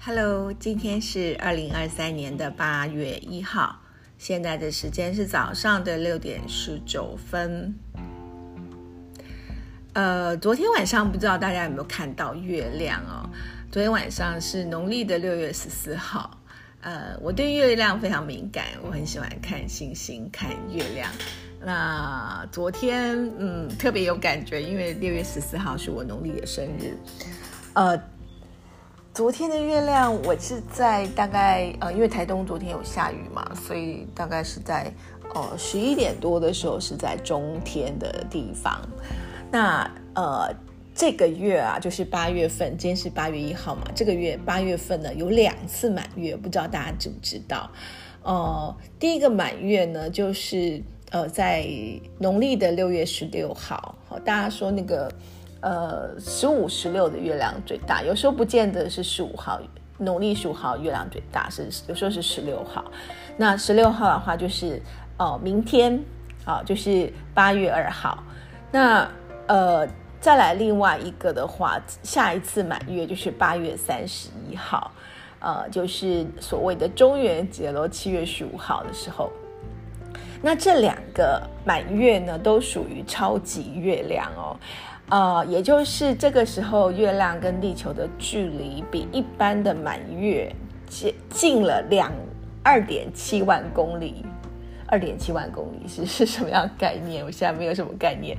Hello，今天是二零二三年的八月一号，现在的时间是早上的六点十九分。呃，昨天晚上不知道大家有没有看到月亮哦？昨天晚上是农历的六月十四号。呃，我对月亮非常敏感，我很喜欢看星星、看月亮。那昨天嗯特别有感觉，因为六月十四号是我农历的生日。呃。昨天的月亮，我是在大概呃，因为台东昨天有下雨嘛，所以大概是在呃十一点多的时候是在中天的地方。那呃这个月啊，就是八月份，今天是八月一号嘛，这个月八月份呢有两次满月，不知道大家知不知道？呃，第一个满月呢，就是呃在农历的六月十六号，好，大家说那个。呃，十五、十六的月亮最大，有时候不见得是十五号，农历十五号月亮最大，是有时候是十六号。那十六号的话，就是哦，明天啊，就是八月二号。那呃，再来另外一个的话，下一次满月就是八月三十一号，呃，就是所谓的中元节喽，七月十五号的时候。那这两个满月呢，都属于超级月亮哦。呃，也就是这个时候，月亮跟地球的距离比一般的满月近近了两二点七万公里。二点七万公里是是什么样概念？我现在没有什么概念，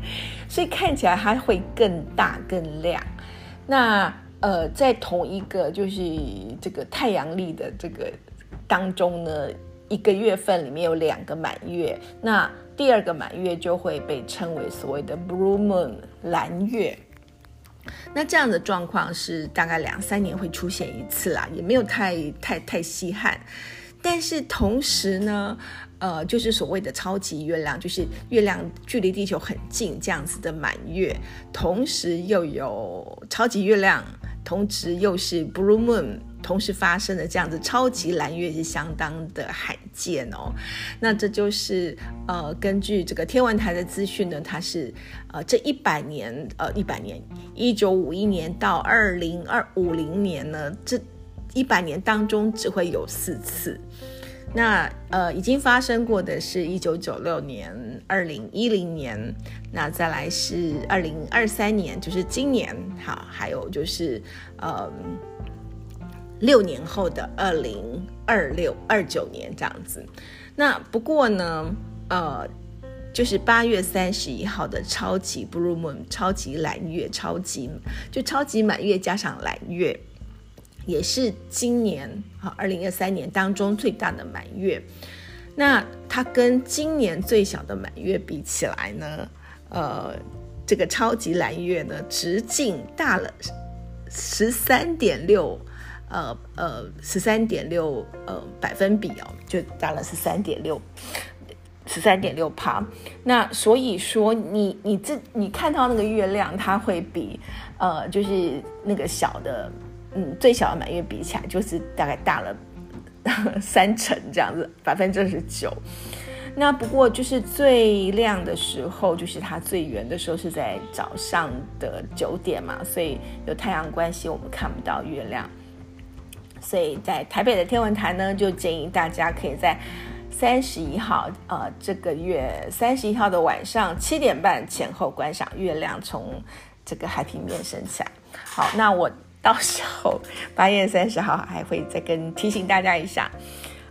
所以看起来它会更大更亮。那呃，在同一个就是这个太阳历的这个当中呢，一个月份里面有两个满月，那。第二个满月就会被称为所谓的 blue moon 蓝月，那这样的状况是大概两三年会出现一次啦，也没有太太太稀罕。但是同时呢，呃，就是所谓的超级月亮，就是月亮距离地球很近这样子的满月，同时又有超级月亮，同时又是 blue moon。同时发生的这样子超级蓝月是相当的罕见哦。那这就是呃，根据这个天文台的资讯呢，它是呃这一百年呃一百年，一九五一年到二零二五零年呢，这一百年当中只会有四次。那呃已经发生过的是一九九六年、二零一零年，那再来是二零二三年，就是今年好，还有就是呃。六年后的二零二六二九年这样子，那不过呢，呃，就是八月三十一号的超级 blue moon 超级蓝月，超级就超级满月加上蓝月，也是今年啊二零二三年当中最大的满月。那它跟今年最小的满月比起来呢，呃，这个超级蓝月呢，直径大了十三点六。呃呃，十三点六呃百分比哦，就大了十三点六，十三点六帕。那所以说，你你这你看到那个月亮，它会比呃就是那个小的，嗯最小的满月比起来，就是大概大了 三成这样子，百分之二十九。那不过就是最亮的时候，就是它最圆的时候是在早上的九点嘛，所以有太阳关系，我们看不到月亮。所以在台北的天文台呢，就建议大家可以在三十一号，呃，这个月三十一号的晚上七点半前后观赏月亮从这个海平面升起来。好，那我到时候八月三十号还会再跟提醒大家一下。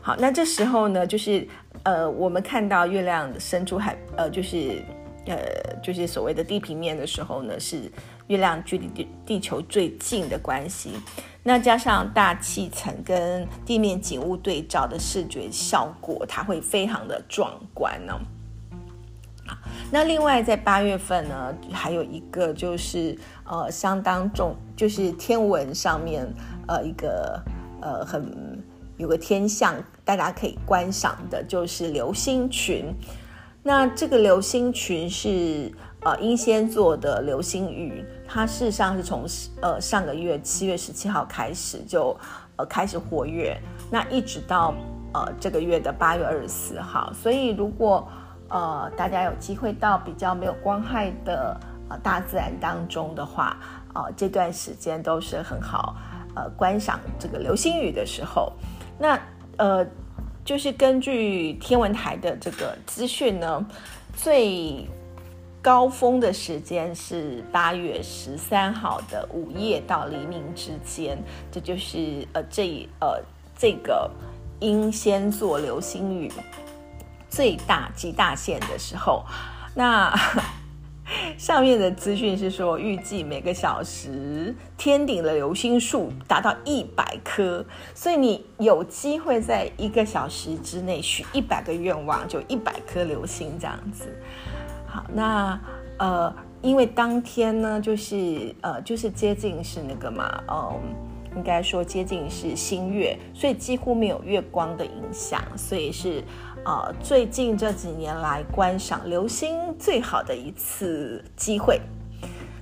好，那这时候呢，就是呃，我们看到月亮升出海，呃，就是呃，就是所谓的地平面的时候呢，是月亮距离地地球最近的关系。那加上大气层跟地面景物对照的视觉效果，它会非常的壮观呢。那另外在八月份呢，还有一个就是呃相当重，就是天文上面呃一个呃很有个天象，大家可以观赏的，就是流星群。那这个流星群是。呃，英仙座的流星雨，它事实上是从呃上个月七月十七号开始就呃开始活跃，那一直到呃这个月的八月二十四号。所以如果呃大家有机会到比较没有光害的呃大自然当中的话，呃这段时间都是很好呃观赏这个流星雨的时候，那呃就是根据天文台的这个资讯呢，最高峰的时间是八月十三号的午夜到黎明之间，这就是呃这呃这个英仙座流星雨最大极大限的时候，那。上面的资讯是说，预计每个小时天顶的流星数达到一百颗，所以你有机会在一个小时之内许一百个愿望，就一百颗流星这样子。好，那呃，因为当天呢，就是呃，就是接近是那个嘛，嗯，应该说接近是新月，所以几乎没有月光的影响，所以是。呃，最近这几年来观赏流星最好的一次机会。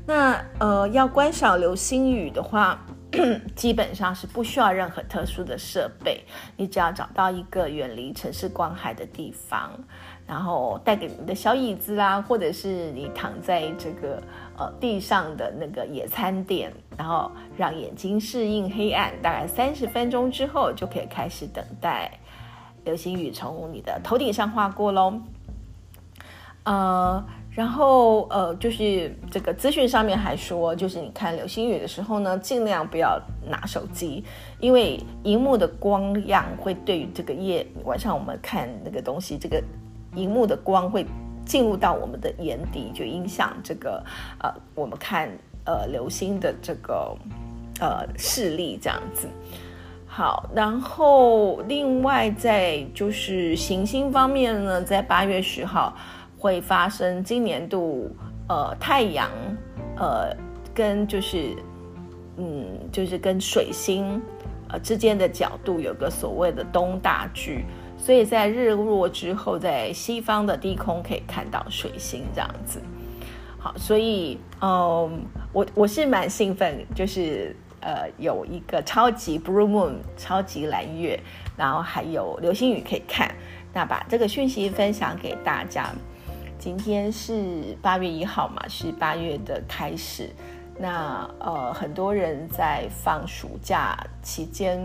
那呃，要观赏流星雨的话，基本上是不需要任何特殊的设备，你只要找到一个远离城市光害的地方，然后带给你的小椅子啦，或者是你躺在这个呃地上的那个野餐垫，然后让眼睛适应黑暗，大概三十分钟之后就可以开始等待。流星雨从你的头顶上划过喽，呃，然后呃，就是这个资讯上面还说，就是你看流星雨的时候呢，尽量不要拿手机，因为荧幕的光亮会对于这个夜晚上我们看那个东西，这个荧幕的光会进入到我们的眼底，就影响这个呃我们看呃流星的这个呃视力这样子。好，然后另外在就是行星方面呢，在八月十号会发生今年度呃太阳呃跟就是嗯就是跟水星呃之间的角度有个所谓的东大距，所以在日落之后，在西方的低空可以看到水星这样子。好，所以嗯我我是蛮兴奋，就是。呃，有一个超级 blue moon，超级蓝月，然后还有流星雨可以看。那把这个讯息分享给大家。今天是八月一号嘛，是八月的开始。那呃，很多人在放暑假期间，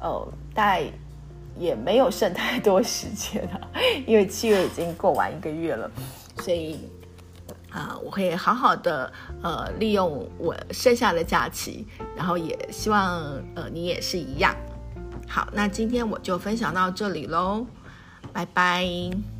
呃，大概也没有剩太多时间了，因为七月已经过完一个月了，所以。啊，我会好好的呃利用我剩下的假期，然后也希望呃你也是一样。好，那今天我就分享到这里喽，拜拜。